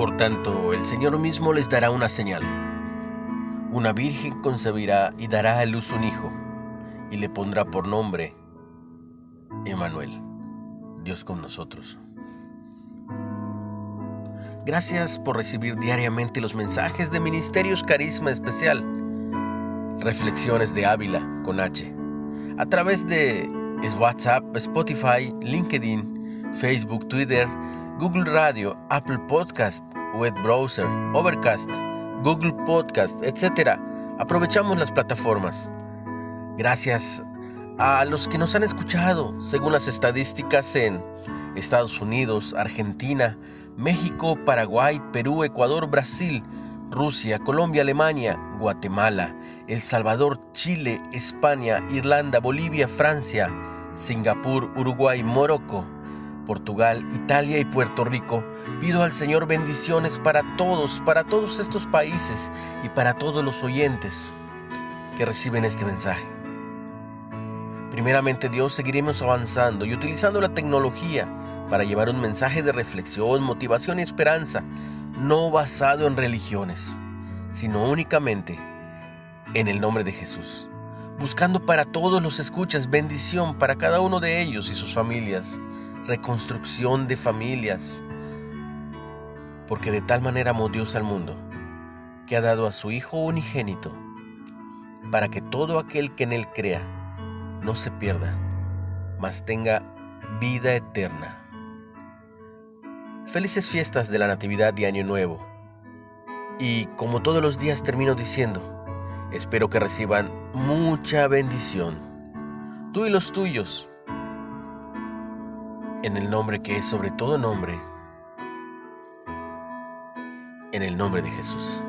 Por tanto, el Señor mismo les dará una señal. Una virgen concebirá y dará a luz un hijo, y le pondrá por nombre Emmanuel, Dios con nosotros. Gracias por recibir diariamente los mensajes de Ministerios Carisma Especial, Reflexiones de Ávila con H, a través de WhatsApp, Spotify, LinkedIn, Facebook, Twitter, Google Radio, Apple Podcast, Web Browser, Overcast, Google Podcast, etc. Aprovechamos las plataformas. Gracias a los que nos han escuchado, según las estadísticas en Estados Unidos, Argentina, México, Paraguay, Perú, Ecuador, Brasil, Rusia, Colombia, Alemania, Guatemala, El Salvador, Chile, España, Irlanda, Bolivia, Francia, Singapur, Uruguay, Morocco, Portugal, Italia y Puerto Rico, pido al Señor bendiciones para todos, para todos estos países y para todos los oyentes que reciben este mensaje. Primeramente Dios, seguiremos avanzando y utilizando la tecnología para llevar un mensaje de reflexión, motivación y esperanza, no basado en religiones, sino únicamente en el nombre de Jesús, buscando para todos los escuchas bendición para cada uno de ellos y sus familias, reconstrucción de familias, porque de tal manera amó Dios al mundo, que ha dado a su Hijo unigénito, para que todo aquel que en Él crea no se pierda, mas tenga vida eterna. Felices fiestas de la Natividad y Año Nuevo. Y como todos los días termino diciendo, espero que reciban mucha bendición. Tú y los tuyos. En el nombre que es sobre todo nombre. En el nombre de Jesús.